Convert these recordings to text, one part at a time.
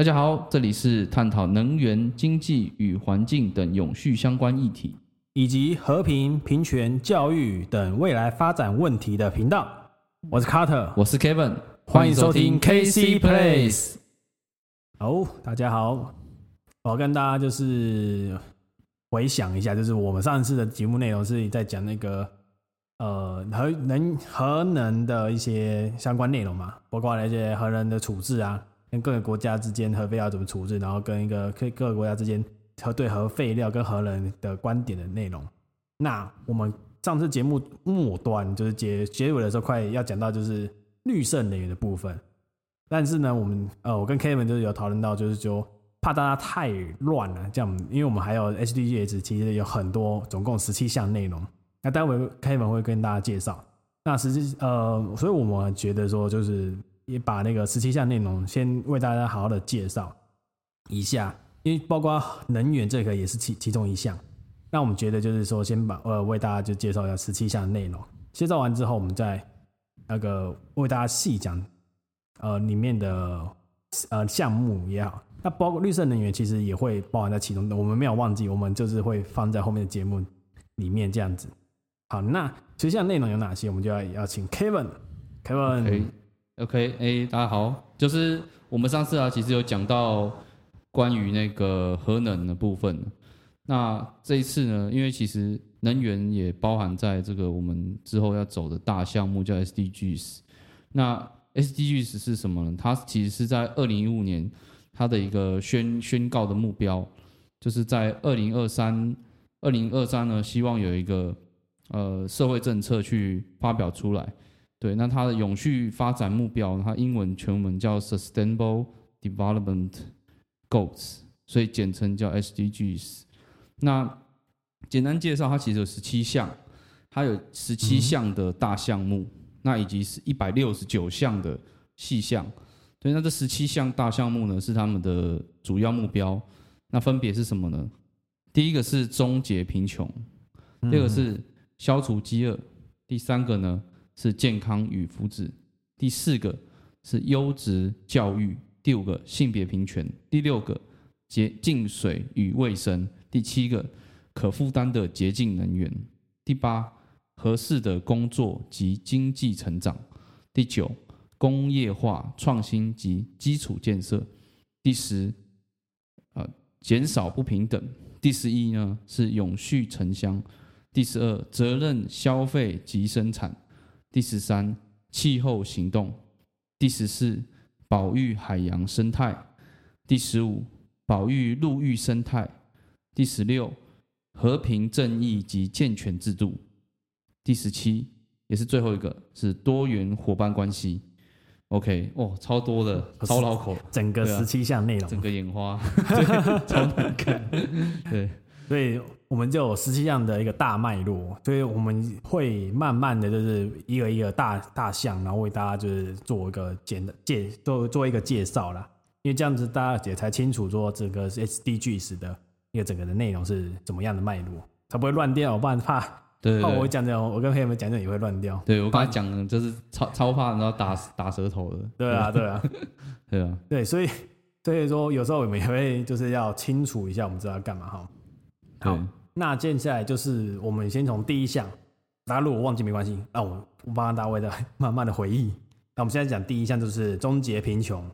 大家好，这里是探讨能源、经济与环境等永续相关议题，以及和平、平权、教育等未来发展问题的频道。我是 Carter，我是 Kevin，欢迎收听 KC Place。好，大家好，我要跟大家就是回想一下，就是我们上次的节目内容是在讲那个呃核能核能的一些相关内容嘛，包括那些核能的处置啊，跟各个国家之间核废料怎么处置，然后跟一个各各个国家之间核对核废料跟核能的观点的内容。那我们上次节目末端就是结结尾的时候，快要讲到就是绿色能源的部分。但是呢，我们呃，我跟 Kevin 就是有讨论到，就是说怕大家太乱了，这样，因为我们还有 HDGs，其实有很多，总共十七项内容。那待会 Kevin 会跟大家介绍。那实际呃，所以我们觉得说，就是也把那个十七项内容先为大家好好的介绍一下，因为包括能源这个也是其其中一项。那我们觉得就是说，先把呃为大家就介绍一下十七项内容。介绍完之后，我们再那个为大家细讲。呃，里面的呃项目也好，那包括绿色能源其实也会包含在其中的。我们没有忘记，我们就是会放在后面的节目里面这样子。好，那实际上内容有哪些，我们就要要请 Kevin，Kevin OK，哎，大家好，就是我们上次啊，其实有讲到关于那个核能的部分。那这一次呢，因为其实能源也包含在这个我们之后要走的大项目，叫 SDGs。那 SDGs 是什么呢？它其实是在二零一五年，它的一个宣宣告的目标，就是在二零二三二零二三呢，希望有一个呃社会政策去发表出来。对，那它的永续发展目标，它英文全文叫 Sustainable Development Goals，所以简称叫 SDGs。那简单介绍，它其实有十七项，它有十七项的大项目。那以及是一百六十九项的细项，对，那这十七项大项目呢是他们的主要目标，那分别是什么呢？第一个是终结贫穷，第二个是消除饥饿，第三个呢是健康与福祉，第四个是优质教育，第五个性别平权，第六个洁净水与卫生，第七个可负担的洁净能源，第八。合适的工作及经济成长。第九，工业化创新及基础建设。第十，呃，减少不平等。第十一呢是永续城乡。第十二，责任消费及生产。第十三，气候行动。第十四，保育海洋生态。第十五，保育陆域生态。第十六，和平正义及健全制度。第十七也是最后一个是多元伙伴关系，OK，哦，超多的，超老口，整个十七项内容，整个眼花，超难看，对，所以我们就有十七项的一个大脉络，所以我们会慢慢的就是一个一个大大项，然后为大家就是做一个简的介做做一个介绍啦，因为这样子大家也才清楚说这个 SDGs 的一个整个的内容是怎么样的脉络，才不会乱掉，不然怕。对，我讲讲，我跟朋友们讲讲也会乱掉。对我刚才讲的就是超超怕，然后打打舌头的。对啊，对啊，对啊，对，所以所以说有时候我们也会就是要清楚一下，我们知道要干嘛哈。好，那接下来就是我们先从第一项，大家如果忘记没关系，那我我帮大卫的慢慢的回忆。那我们现在讲第一项就是终结贫穷。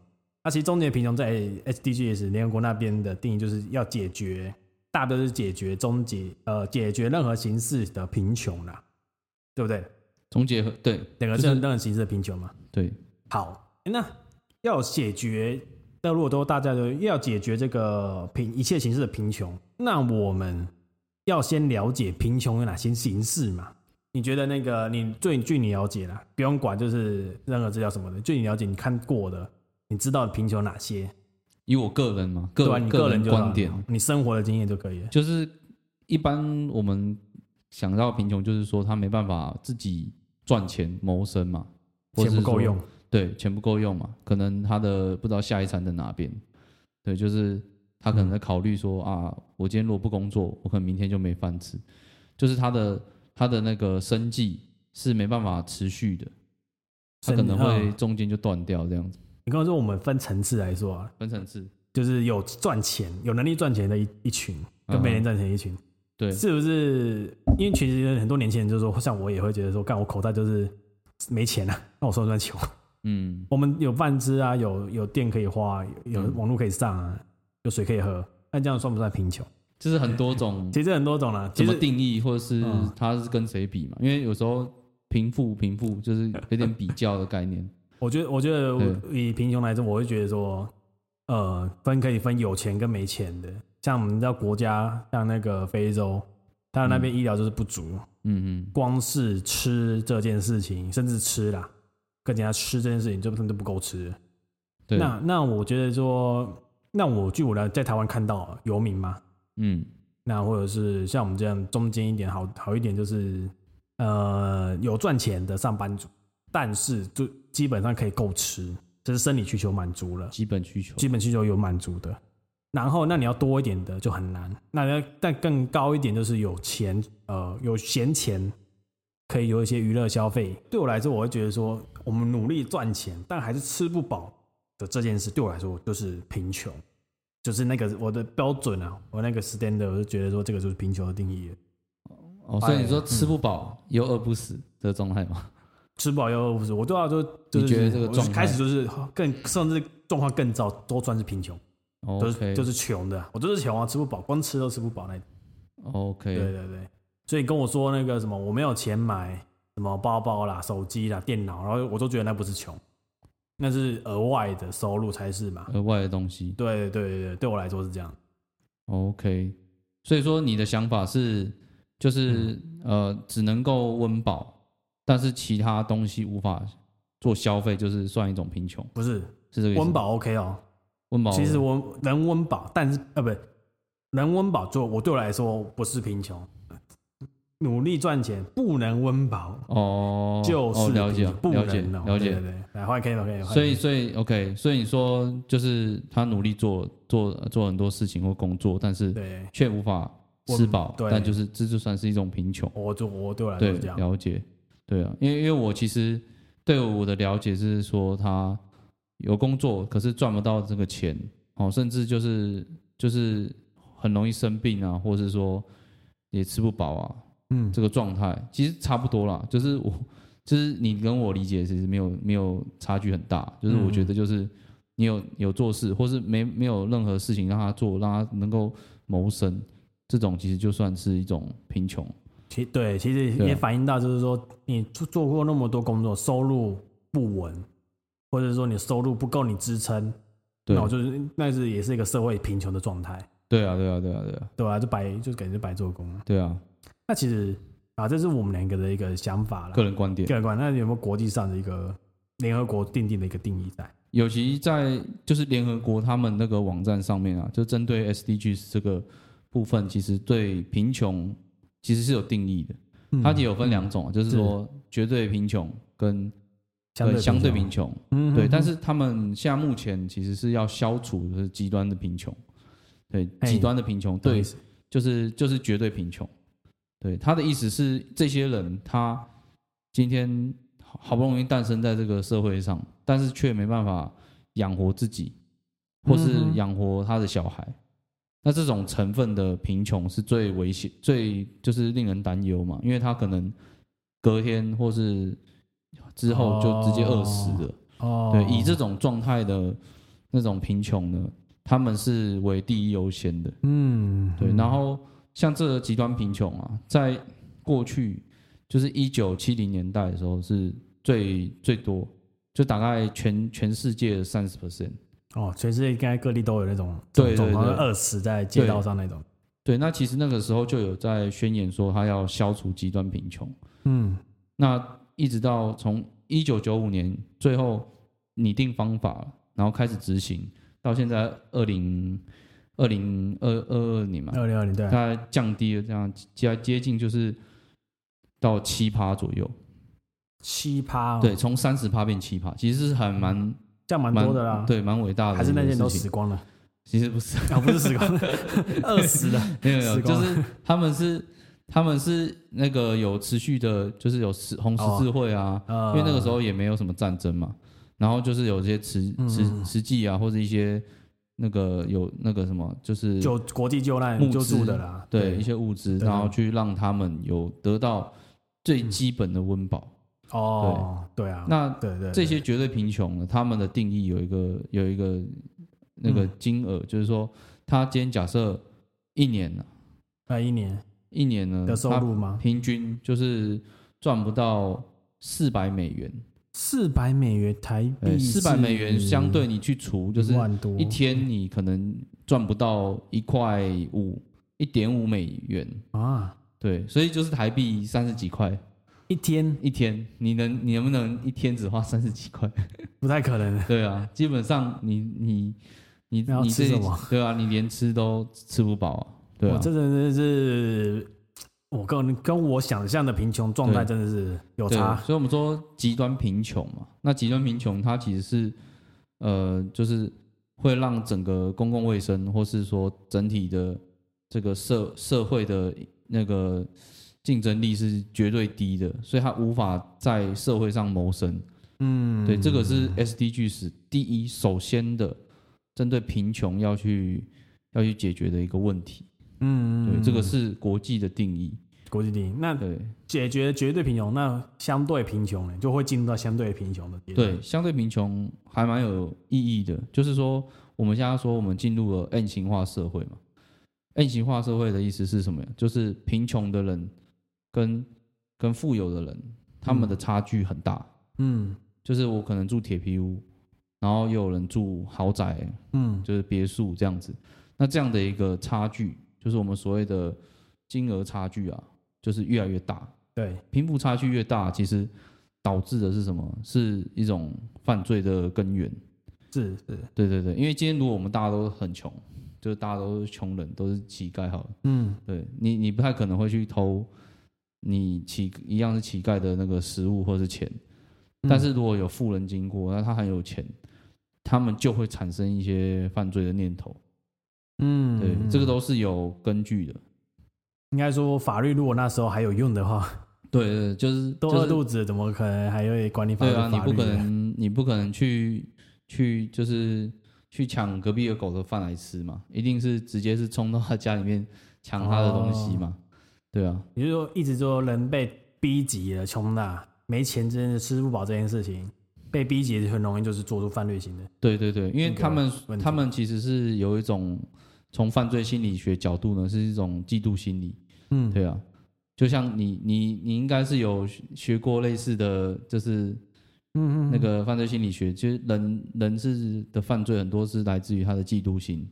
那其实终结贫穷在 SDGs 联合国那边的定义就是要解决。大都是解决终结呃解决任何形式的贫穷啦，对不对？终结对整个是任何形式的贫穷嘛？对。好，那要解决，那如果都大家都要解决这个贫一切形式的贫穷，那我们要先了解贫穷有哪些形式嘛？你觉得那个你最据你了解啦，不用管就是任何资料什么的，据你了解你看过的，你知道贫穷哪些？以我个人嘛，个人个人观点，你生活的经验就可以了。就是一般我们想到贫穷，就是说他没办法自己赚钱谋生嘛，钱不够用。对，钱不够用嘛，可能他的不知道下一餐在哪边。对，就是他可能在考虑说啊，我今天如果不工作，我可能明天就没饭吃。就是他的他的那个生计是没办法持续的，他可能会中间就断掉这样子。你刚刚说我们分层次来说啊，分层次，就是有赚钱、有能力赚钱的一一群，跟没能赚钱的一群，对，是不是？因为其实很多年轻人就是说，像我也会觉得说，干我口袋就是没钱啊，那我算不算穷？嗯，我们有饭吃啊，有有电可以花，有网络可以上啊，有水可以喝，那这样算不算贫穷？就是很多种 其实很多种啦，怎么定义，或者是嗯它是跟谁比嘛？因为有时候贫富贫富就是有点比较的概念。我觉得，我觉得以贫穷来说，我会觉得说，呃，分可以分有钱跟没钱的。像我们知道国家，像那个非洲，他那边医疗就是不足，嗯嗯，光是吃这件事情，甚至吃啦，跟人家吃这件事情，就根本就不够吃。对，那那我觉得说，那我据我来在台湾看到游民嘛，嗯那或者是像我们这样中间一点好好一点，就是呃有赚钱的上班族，但是就基本上可以够吃，这是生理需求满足了，基本需求。基本需求有满足的。然后那你要多一点的就很难，那要但更高一点就是有钱，呃，有闲钱可以有一些娱乐消费。对我来说，我会觉得说，我们努力赚钱，但还是吃不饱的这件事，对我来说就是贫穷，就是那个我的标准啊，我那个 standard，我就觉得说这个就是贫穷的定义。哦，所以你说哎吃不饱又饿不死的状态吗？吃不饱又饿不死，我对他说，就是你觉得这个状态开始就是更甚至状况更糟，都算是贫穷，都是就是穷的，我就是穷啊，吃不饱，光吃都吃不饱那。OK，对对对，所以跟我说那个什么，我没有钱买什么包包啦、手机啦、电脑，然后我都觉得那不是穷，那是额外的收入才是嘛。额外的东西。对对对对，对我来说是这样。OK，所以说你的想法是，就是、嗯呃，只能够温饱，但是其他东西无法做消费，就是算一种贫穷，不是是这个温，饱 OK 哦，温饱。其实我能温饱，但是呃不，能温饱做我对我来说不是贫穷，努力赚钱不能温饱哦，就是哦、了解了解能哦了解对对。对，来换 K 吧 K，所以所以 OK，所以你说就是他努力做做做很多事情或工作，但是对却无法吃饱，对但就是这就算是一种贫穷。我就我对我来说是这，样。了解，对啊，因为因为我其实对我的了解是说，他有工作，可是赚不到这个钱，哦，甚至就是就是很容易生病啊，或是说也吃不饱啊，嗯，这个状态其实差不多啦。就是我，就是你跟我理解其实没有没有差距很大，就是我觉得就是你有有做事，或是没没有任何事情让他做，让他能够谋生，这种其实就算是一种贫穷。其对，其实也反映到就是说，你做做过那么多工作，收入不稳，或者说你收入不够你支撑，对那我就是那是也是一个社会贫穷的状态，对啊，对啊，对啊，对啊，对啊、就白就是感觉白做工。对啊，那其实啊，这是我们两个的一个想法了，个人观点个。人观点。那有没有国际上的一个联合国定定的一个定义在？尤其在就是联合国他们那个网站上面啊，就针对 SDGs 这个部分，其实对贫穷其实是有定义的。它也有分两种啊，就是说绝对贫穷跟相对相对贫贫穷。嗯对，但是他们现在目前其实是要消除就是极端的贫穷。对，极端的贫穷，对对，，就是就是绝对贫穷。对，他的意思是这些人他今天好好不容易诞生在这个社会上，但是却没办法养活自己，或是养活他的小孩。那这种成分的贫穷是最危险、最就是令人担忧嘛，因为他可能隔天或是之后就直接饿死了。哦，对，以这种状态的那种贫穷呢，他们是为第一优先的。嗯，对，嗯然后像这个极端贫穷啊，在过去就是一九七零年代的时候是最最多，就大概全全世界的三十 percent。哦，全世界应该各地都有那种种对对对饿死在街道上那种，对，那其实那个时候就有在宣言说他要消除极端贫穷。嗯那一直到从一九九五年最后拟定方法，然后开始执行，到现在二零二零二二二年嘛，二零二零对，大概降低了这样接接近就是到七趴左右。七趴、哦，对，，从三十趴变七趴，其实是很蛮这样蛮蛮多的啦，，对，蛮伟大的。还是那些人都死，光了，其实不是，啊，不是死光，饿死的，没有没有，就是他们是他们是那个有持续的，就是有十红十字会啊，呃。因为那个时候也没有什么战争嘛，然后就是有这些实嗯。实实际啊，或者一些那个有那个什么，就是就国际救难救助的啦，对一些物资，然后去让他们有得到最基本的温饱。哦，对啊，那对对这些绝对贫穷的，他们的定义有一个有一个那个嗯金额，就是说，他今天假设一年呢，那一年一年呢，的收入吗？平均就是赚不到四百美元，四百美元台呃，币，四百美元相对你去除，就是一天你可能赚不到一块五，一点五美元，啊，对，所以就是台币三十几块。一天？一天，你能你能不能一天只花三十几块？不太可能。对啊，基本上你你你你这吃什么？对啊，你连吃都吃不饱啊，对啊，我这真的是，我跟跟我想象的贫穷状态真的是有，差。所以我们说极端贫穷嘛，那极端贫穷它其实是呃，就是会让整个公共卫生或是说整体的这个社社会的那个竞争力是绝对低的，所以它无法在社会上谋生。嗯，对，这个是 SDGs 第一首先的针对贫穷要去要去解决的一个问题。嗯，对，嗯这个是国际的定义。国际定义。那对解决绝对贫穷，那相对贫穷呢，就会进入到相对贫穷的阶段。对，相对贫穷还蛮有意义的，就是说我们现在说我们进入了 N 型化社会嘛。N 型化社会的意思是什么呀？就是贫穷的人跟跟富有的人，他们的差距很大。嗯就是我可能住铁皮屋，然后又有人住豪宅，嗯就是别墅这样子。那这样的一个差距，就是我们所谓的金额差距啊，就是越来越大。对，贫富差距越大，其实导致的是什么？是一种犯罪的根源。是是，对对对，因为今天如果我们大家都很穷，就是大家都是穷人，都是乞丐好了，嗯对你你不太可能会去偷你乞一样是乞丐的那个食物或是钱。嗯但是如果有富人经过，那他很有钱，他们就会产生一些犯罪的念头。嗯，对，嗯这个都是有根据的。应该说法律如果那时候还有用的话，对 对，就是饿肚子，怎么可能还会管理法律？对啊，你不可能，你不可能去去就是去抢隔壁的狗的饭来吃嘛，一定是直接是冲到他家里面抢他的东西嘛。对啊，也就是说，一直说人被逼急了、穷大、没钱，真的吃不饱这件事情，被逼急很容易就是做出犯罪行的。对对对，因为他们他们其实是有一种从犯罪心理学角度呢，是一种嫉妒心理。嗯，对啊，就像你你你应该是有学学过类似的，就是嗯嗯，那个犯罪心理学，其实人人是的犯罪很多是来自于他的嫉妒心。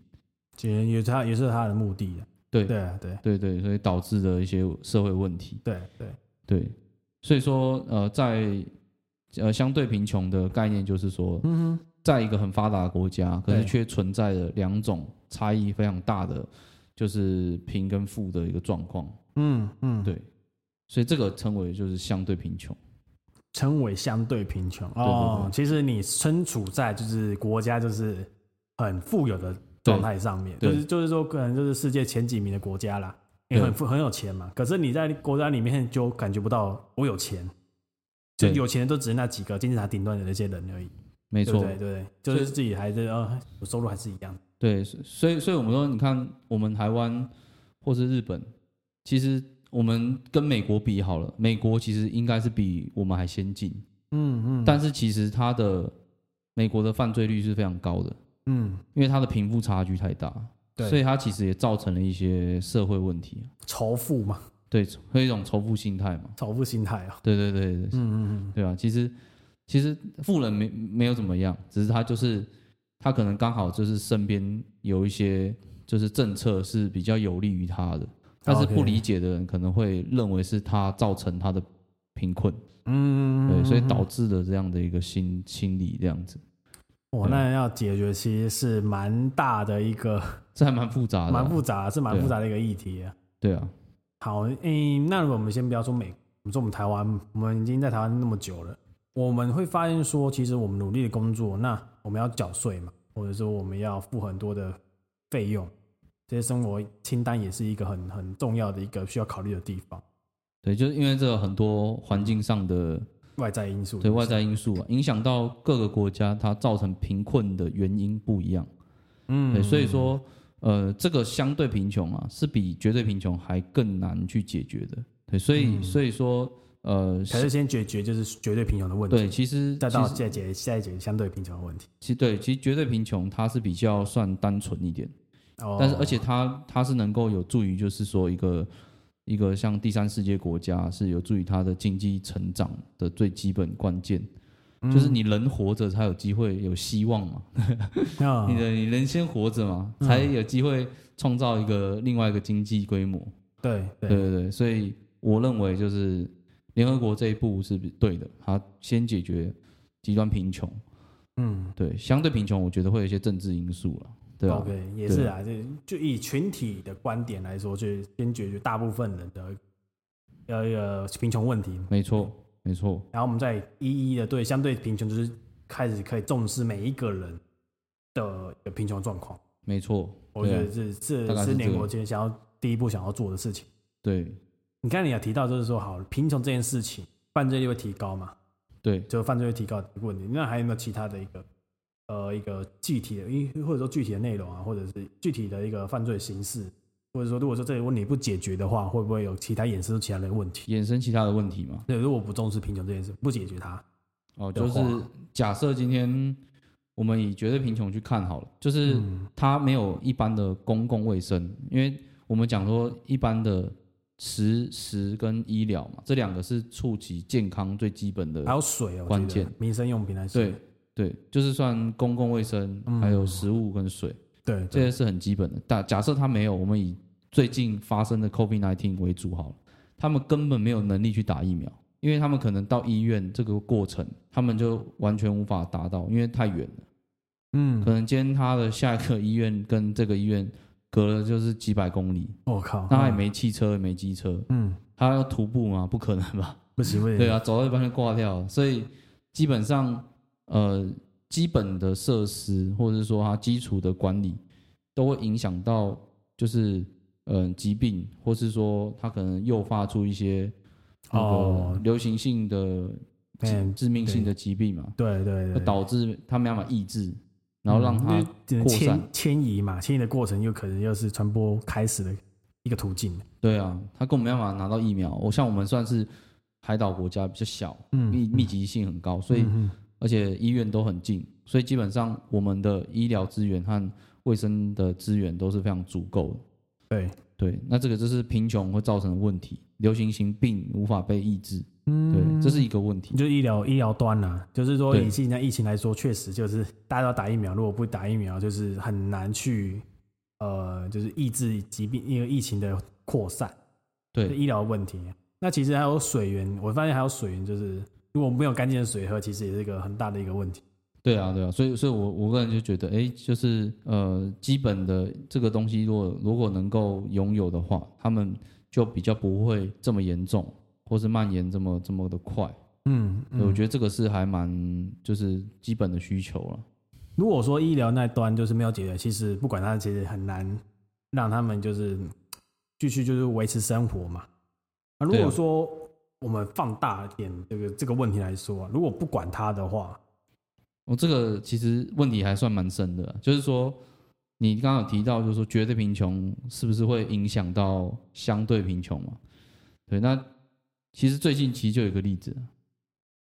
其实也是他也是他的目的啊。对。对啊，对。对对，所以导致的一些社会问题。对对，对，所以说呃，在呃相对贫穷的概念就是说，嗯哼，在一个很发达的国家，可是对。却存在着两种差异非常大的，就是贫跟富的一个状况。嗯嗯，对，所以这个称为就是相对贫穷。称为相对贫穷对哦。其实你身处在就是国家就是很富有的状态上面，就对是就是说可能就是世界前几名的国家啦，也很富很有钱嘛。可是你在国家里面就感觉不到我有钱，就有钱的都只是那几个金字塔顶端的那些人而已，没错，对对？对？就是自己还是呃有收入还是一样的。对，所以所以我们说，你看我们台湾或是日本，其实我们跟美国比好了，美国其实应该是比我们还先进，嗯嗯，但是其实它的美国的犯罪率是非常高的，嗯，因为它的贫富差距太大，对所以它其实也造成了一些社会问题，仇富嘛，对，会有一种仇富心态嘛，仇富心态啊。对对对对，嗯嗯嗯，对啊，其实其实富人没没有怎么样，只是他就是他可能刚好就是身边有一些就是政策是比较有利于他的，但是不理解的人可能会认为是他造成他的贫困，嗯，对，所以导导致了这样的一个心心理这样子，哇，那要解决其实是蛮大的一个，这还蛮复杂的啊、蛮复杂，是蛮复杂的一个议题啊。对啊，好，嗯，那如果我们先不要说美，我们说我们台湾，我们已经在台湾那么久了，我们会发现说，其实我们努力的工作，那我们要缴税嘛，或者说我们要付很多的费用，这些生活清单也是一个很很重要的一个需要考虑的地方，对，就是因为这个很多环境上的外在因素。对外在因素啊，影响到各个国家，它造成贫困的原因不一样。嗯，对，所以说，呃，这个相对贫穷啊，是比绝对贫穷还更难去解决的。对，所以所以说，呃，还是先解决就是绝对贫穷的问题，对，其实再到再解再解相对贫穷的问题。其实对，其实绝对贫穷它是比较算单纯一点，哦，但是而且它它是能够有助于，就是说一个一个像第三世界国家是有助于它的经济成长的最基本关键，就是你人活着才有机会有希望嘛，啊你的你人先活着嘛，才有机会创造一个另外一个经济规模。对对对对对，所以我认为就是联合国这一步是对的，它先解决极端贫穷，嗯对相对贫穷，我觉得会有一些政治因素了，对吧？，OK 也是啊，就就以群体的观点来说，就先解决大部分人的呃一个贫穷问题，没错，没错，然后我们再一一的对相对贫穷，就是开始可以重视每一个人的贫穷状况。没错，我觉得这这是联合国今天想要第一步想要做的事情。对你刚才你有提到，就是说，好，贫穷这件事情，犯罪率会提高嘛？对，就犯罪率提高问题。那还有没有其他的一个呃一个具体的，因或者说具体的内容啊，或者是具体的一个犯罪形式，或者说如果说这个问题不解决的话，会不会有其他衍生出其他的问题？衍生其他的问题嘛？对，如果不重视贫穷这件事，不解决它，哦，就是假设今天我们以绝对贫穷去看好了，就是嗯它没有一般的公共卫生，因为我们讲说一般的食食跟医疗嘛，这两个是触及健康最基本的还有水哦，关键民生用品来说，对对，就是算公共卫生，还有食物跟水，对对这些是很基本的。但假设他没有，我们以最近发生的 COVID-19 为主好了，他们根本没有能力去打疫苗，因为他们可能到医院这个过程，他们就完全无法达到，因为太远了。嗯可，能今天他的下一个 医院跟这个医院隔了就是几百公里，我靠，那他也没汽车，也没机车，嗯，他要徒步吗？不可能吧？不行不行，对啊，走到一半就挂掉了，所以基本上呃，基本的设施或者是说它基础的管理，都会影响到就是嗯、呃疾病，或是说它可能诱发出一些那哦。个流行性的致命性的疾病嘛，对对对，会导致他没办法抑制，然后让它迁迁移嘛，迁移的过程又可能又是传播开始的一个途径。对啊，它根本没办法拿到疫苗。我像我们算是海岛国家，比较小，嗯密密集性很高，所以嗯而且医院都很近，所以基本上我们的医疗资源和卫生的资源都是非常足够的。对，对，那这个就是贫穷会造成的问题，流行性病无法被抑制，嗯对，这是一个问题。就医疗医疗端呐、就是说对以现在疫情来说，确实就是大家都要打疫苗，如果不打疫苗，就是很难去呃，就是抑制疾病因为疫情的扩散，对，医疗问题。那其实还有水源，我发现还有水源，就是如果没有干净的水喝，其实也是一个很大的一个问题。对啊，对啊，所以，所以我我个人就觉得，哎，就是呃，基本的这个东西，如果如果能够拥有的话，他们就比较不会这么严重，或是蔓延这么这么的快。嗯，对我觉得这个是还蛮就是基本的需求了。如果说医疗那端就是没有解决，其实不管它，其实很难让他们就是继续就是维持生活嘛。啊，如果说我们放大一点这个这个问题来说啊，如果不管它的话，我、这个其实问题还算蛮深的，就是说你刚刚有提到，就是说绝对贫穷是不是会影响到相对贫穷嘛？对，那其实最近其实就有一个例子，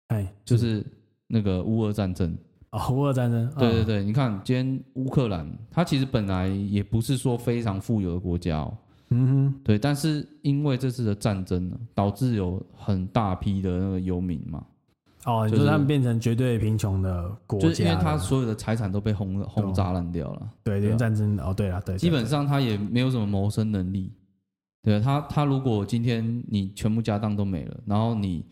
哎，就是。那个乌俄战争。哦，乌俄战争，嗯，对对对，你看今天乌克兰，它其实本来也不是说非常富有的国家哦，嗯哼，对，但是因为这次的战争呢，导致有很大批的那个游民嘛，哦，就是他们变成绝对贫穷的国家，就是因为他所有的财产都被轰轰炸烂掉了，对，因为战争，哦，对了，对，对基本上他也没有什么谋生能力。对他，他如果今天你全部家当都没了，然后你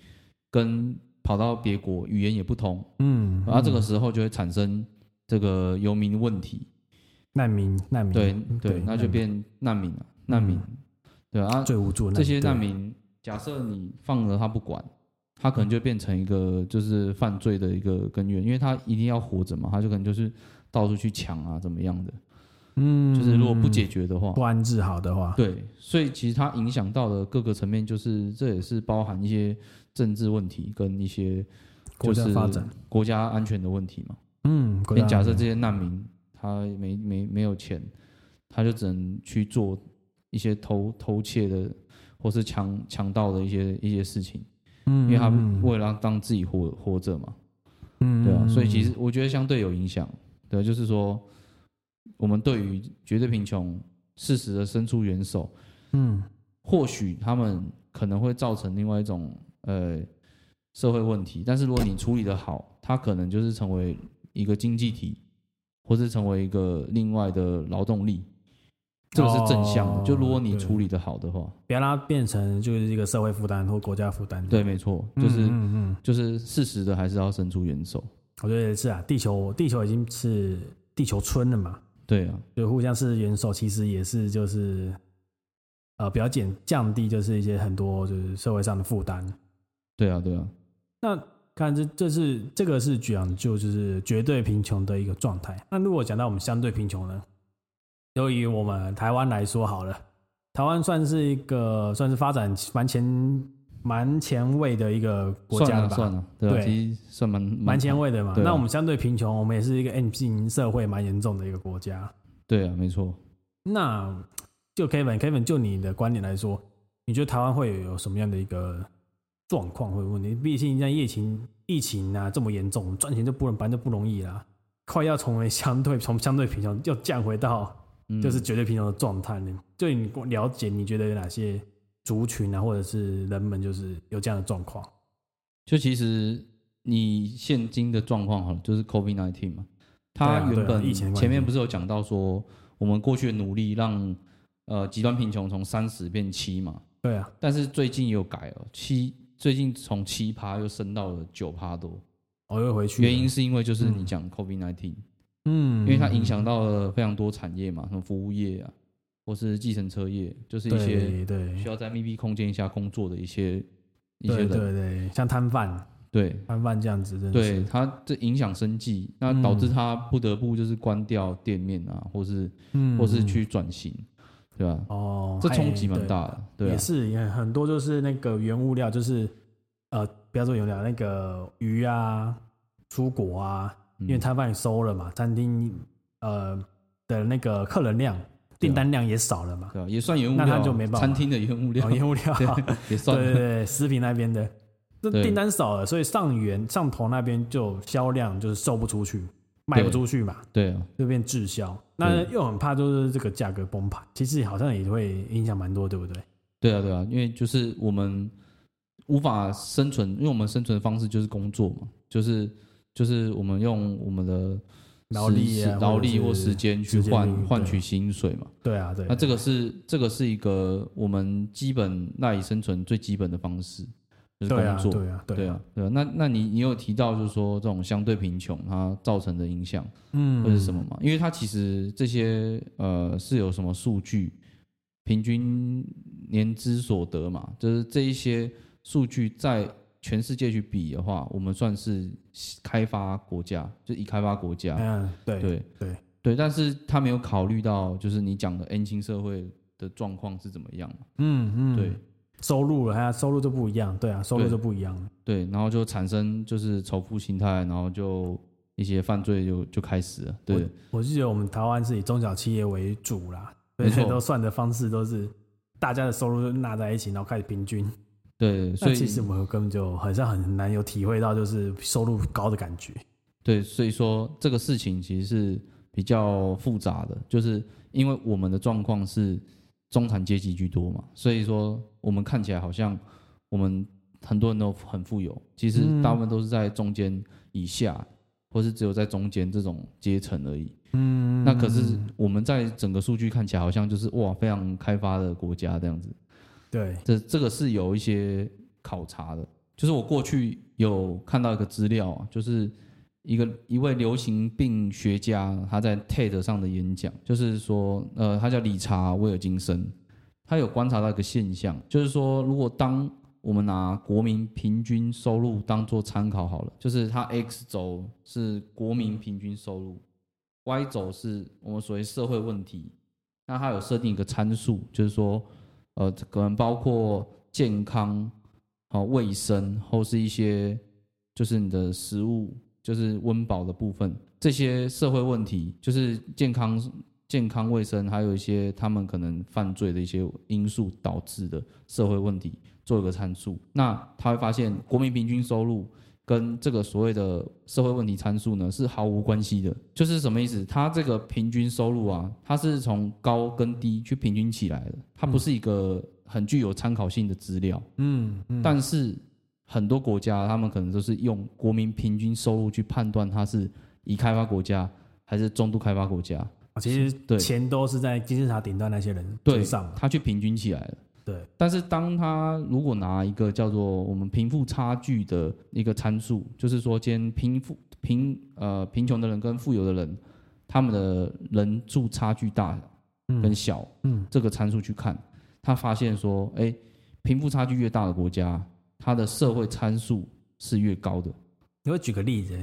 跟跑到别国，语言也不通，嗯，然后这个嗯时候就会产生这个游民问题。难民，难民，对嗯对，那就变难民了，难民。对啊，最无助的这些难民，假设你放了他不管，他可能就变成一个就是犯罪的一个根源，因为他一定要活着嘛，他就可能就是到处去抢啊，怎么样的。嗯，就是如果不解决的话。不，安置好的话，对，所以其实它影响到的各个层面，就是这也是包含一些政治问题跟一些国就是家发展，国家安全的问题嘛。嗯，国家假设这些难民他没没没有钱，他就只能去做一些偷偷窃的或是强强盗的一些一些事情，嗯，因为他嗯。为了让让自己活活着嘛，嗯对啊，所以其实实我觉得相对有影响，对，就是说我们对于绝对贫穷适时的伸出援手，嗯或许他们可能会造成另外一种呃社会问题，但是如果你处理的好，它可能就是成为一个经济体，或是成为一个另外的劳动力，这个是正向的。哦就如果你对处理的好的话，不要让它变成就是一个社会负担或国家负担。对，没错，嗯，就是、嗯嗯，就是适时的还是要伸出援手。我觉得也是啊，地球地球已经是地球村了嘛，对啊，就互相是元首，其实也是就是呃，比较减降低就是一些很多就是社会上的负担。对啊，对啊，那看这这是这个是讲究就是绝对贫穷的一个状态。那如果讲到我们相对贫穷呢？由于我们台湾来说好了，台湾算是一个算是发展蛮前蛮前卫的一个国家了吧？了算了，对啊，对其实算蛮蛮前卫的嘛。那我们相对贫穷，我们也是一个 M 型社会蛮严重的一个国家。对啊，没错。那就 Kevin，Kevin 就你的观点来说，你觉得台湾会有什么样的一个状况或者问题？毕竟现在疫情疫情啊这么严重，赚钱就不能本来就不容易啦，快要成为相对 从相对贫穷又降回到嗯就是绝对贫穷的状态呢？对你了解，你觉得有哪些族群啊，或者是人们就是有这样的状况？就其实你现今的状况好了，就是 COVID nineteen 嘛，它对啊对啊原本前面不是有讲到说，我们过去的努力让呃极端贫穷从三十变七嘛，对啊，但是最近又改了，七最近从七趴又升到了九趴多，我又回去。原因是因为就是你讲 COVID nineteen，嗯，因为它影响到了非常多产业嘛，什么服务业啊，或是计程车业，就是一些对对。需要在密闭空间下工作的一些一些人，对对，像摊贩。对摊贩这样子，的对他这影响生计，那导致他不得不就是关掉店面啊，或是嗯。或是去转型，对吧？哦，这冲击蛮大的，对啊，也是也很多就是那个原物料，就是呃，不要说原料，那个鱼啊、蔬果啊，因为嗯。摊贩收了嘛，餐厅呃的那个客人量、订单量也少了嘛，对啊，也算原物那料那，他就没办法。餐厅的原物料。哦，，原物料，也算。对对对，食品那边的，这订单少了，所以上元上头那边就销量就是售不出去，卖不出去嘛，对啊，就变滞销。那又很怕就是这个价格崩盘，其实好像也会影响蛮多，对不对？对啊，对啊，因为就是我们无法生存，因为我们生存的方式就是工作嘛，就是就是我们用我们的劳力啊劳力或时间去换换取薪水嘛。对啊，对。那这个是这个是一个我们基本赖以生存最基本的方式，就是工作。对啊，啊，对啊，对啊。那那你你有提到就是说这种相对贫穷它造成的影响嗯，会是什么吗？因为它其实这些呃是有什么数据，平均年资所得嘛，就是这一些数据在全世界去比的话，我们算是开发国家，就已开发国家。嗯，对对对对，但是他没有考虑到就是你讲的 N 型社会的状况是怎么样嘛？嗯嗯，对，收入了，它收入就不一样，对啊，收入就不一样了。对，然后就产生就是仇富心态，然后就一些犯罪就就开始了。对，我记得我们台湾是以中小企业为主啦，没错对，都算的方式都是大家的收入就纳在一起，然后开始平均。对，所以其实我们根本就好像很难有体会到就是收入高的感觉。对，所以说这个事情其实是比较复杂的，就是因为我们的状况是中产阶级居多嘛，所以说我们看起来好像我们很多人都很富有，其实嗯大部分都是在中间以下，或是只有在中间这种阶层而已。嗯那可是我们在整个数据看起来好像就是哇非常开发的国家这样子，对，这这个是有一些考察的，就是我过去有看到一个资料啊，就是一个一位流行病学家他在 TED 上的演讲，就是说，呃，他叫理查威尔金森，他有观察到一个现象，就是说，如果当我们拿国民平均收入当做参考好了，就是它 X 轴是国民平均收入，Y 轴是我们所谓社会问题，那它有设定一个参数，就是说，呃，可能包括健康、好、卫生，或是一些就是你的食物，就是温饱的部分，这些社会问题，就是健康、健康卫生，还有一些他们可能犯罪的一些因素导致的社会问题，做一个参数。那他会发现，国民平均收入跟这个所谓的社会问题参数呢是毫无关系的。就是什么意思？它这个平均收入啊，它是从高跟低去平均起来的，它不是一个很具有参考性的资料。嗯嗯，但是很多国家，他们可能都是用国民平均收入去判断它是已开发国家还是中度开发国家，其实对钱都是在金字塔顶端那些人对身上他。去平均起来了。对，但是当他如果拿一个叫做我们贫富差距的一个参数，就是说，今天贫富贫呃贫穷的人跟富有的人，他们的人数差距大跟小，嗯，这个参数去看，他发现说，哎，贫富差距越大的国家，它的社会参数是越高的。你会举个例子，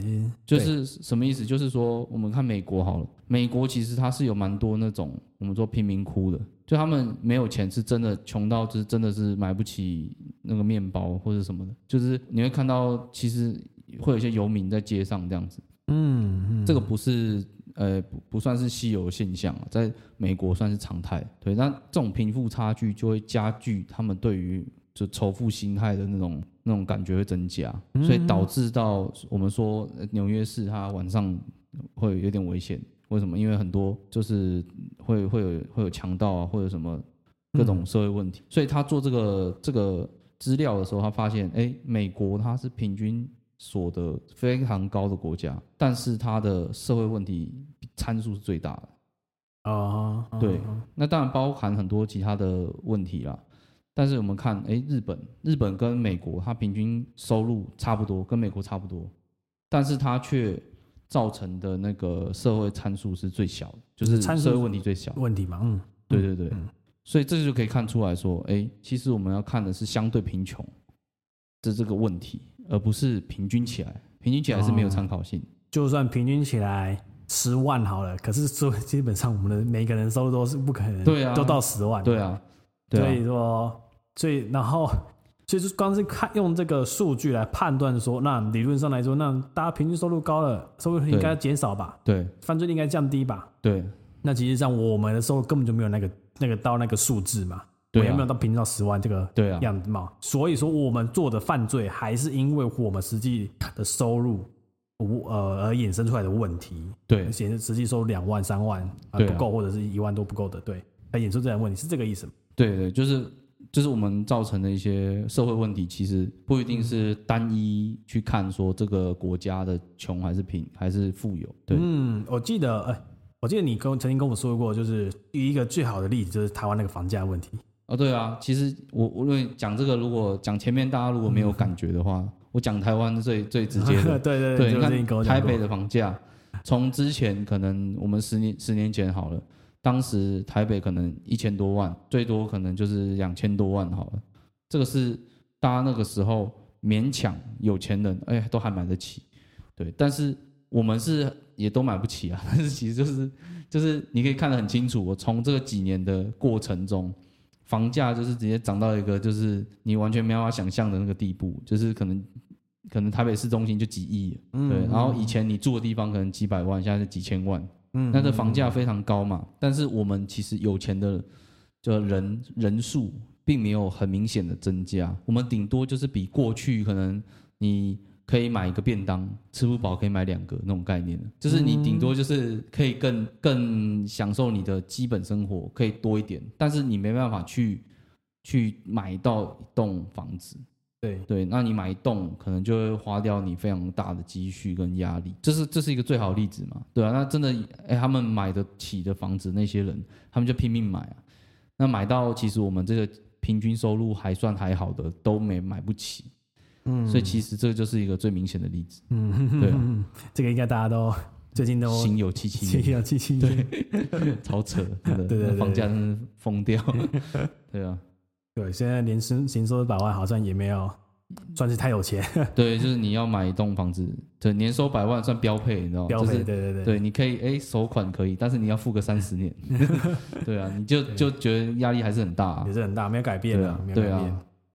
就是什么意思？就是说，我们看美国好了，美国其实它是有蛮多那种我们说贫民窟的，就他们没有钱，是真的穷到就是真的是买不起那个面包或者什么的，就是你会看到其实会有一些游民在街上这样子，嗯嗯，这个不是呃不不算是稀有现象啊，在美国算是常态。对，那这种贫富差距就会加剧他们对于就仇富心态的那种那种感觉会增加，所以导致到我们说呃纽约市它晚上会有点危险。为什么？因为很多就是会会有会有强盗啊，或者什么各种社会问题，所以他做这个这个资料的时候，他发现，哎，美国它是平均所得非常高的国家，但是它的社会问题参数是最大的。啊，哦对哦那当然包含很多其他的问题啦。但是我们看，哎，日本，日本跟美国，它平均收入差不多，跟美国差不多，但是它却造成的那个社会参数是最小的，就是社会问题最小。问题嘛，嗯，对对对，嗯。所以这就可以看出来说，哎，其实我们要看的是相对贫穷的这个问题，而不是平均起来，平均起来是没有哦参考性。就算平均起来十万好了，可是说基本上我们的每个人收入都是不可能，对啊。都到十万，对啊，对所啊，以说，所以然后，所以就光是看用这个数据来判断说，那理论上来说，那大家平均收入高了，收入应该减少吧，对。犯罪率应该降低吧？对。那其实上我们的收入根本就没有那个那个到那个数字嘛，对啊。也没有到平均到十万这个对啊，样子嘛。所以说我们做的犯罪还是因为我们实际的收入无呃而衍生出来的问题，对。显示实际收入两万三万啊不够，或者是一万都不够的，对，才衍生这样的问题，是这个意思吗？对对，就是就是我们造成的一些社会问题，其实不一定是单一去看说这个国家的穷还是贫还是富有。对，嗯，我记得，哎、我记得你跟曾经跟我说过，就是第一个最好的例子就是台湾那个房价问题。哦对啊，其实我我讲这个，如果讲前面大家如果没有感觉的话，我讲台湾最最直接的。对对对，就你看台北的房价，从之前可能我们十年十年前好了，当时台北可能一千多万，最多可能就是两千多万好了。这个是大家那个时候勉强有钱人，哎，都还买得起。对，但是我们是也都买不起啊。但是其实就是就是你可以看得很清楚，我从这个几年的过程中，房价就是直接涨到一个就是你完全没办法想象的那个地步，就是可能可能台北市中心就几亿对，然后以前你住的地方可能几百万，现在是几千万，嗯那这房价非常高嘛。但是我们其实有钱的就人人数并没有很明显的增加，我们顶多就是比过去可能你可以买一个便当吃不饱可以买两个那种概念，就是你顶多就是可以更更享受你的基本生活可以多一点，但是你没办法去去买到一栋房子。对，对，那你买一栋可能就会花掉你非常大的积蓄跟压力，这是这是一个最好的例子嘛？对啊，那真的，哎，他们买得起的房子，那些人他们就拼命买啊。那买到其实我们这个平均收入还算还好的都没买不起，嗯所以其实这个就是一个最明显的例子，嗯，对啊嗯，这个应该大家都 最近都心有戚戚心，有戚戚，对 超扯，真的，对对对房价真的疯掉，对啊，对，现在年薪年收入百万好像也没有算是太有钱，对，就是你要买一栋房子，对，年收百万算标配，你知道吗？标配，就是对对对，对，你可以哎首款可以，但是你要付个三十年，对啊，你就就觉得压力还是很大、啊。也，是很大，没有改变啊对啊，，对啊没有改变。，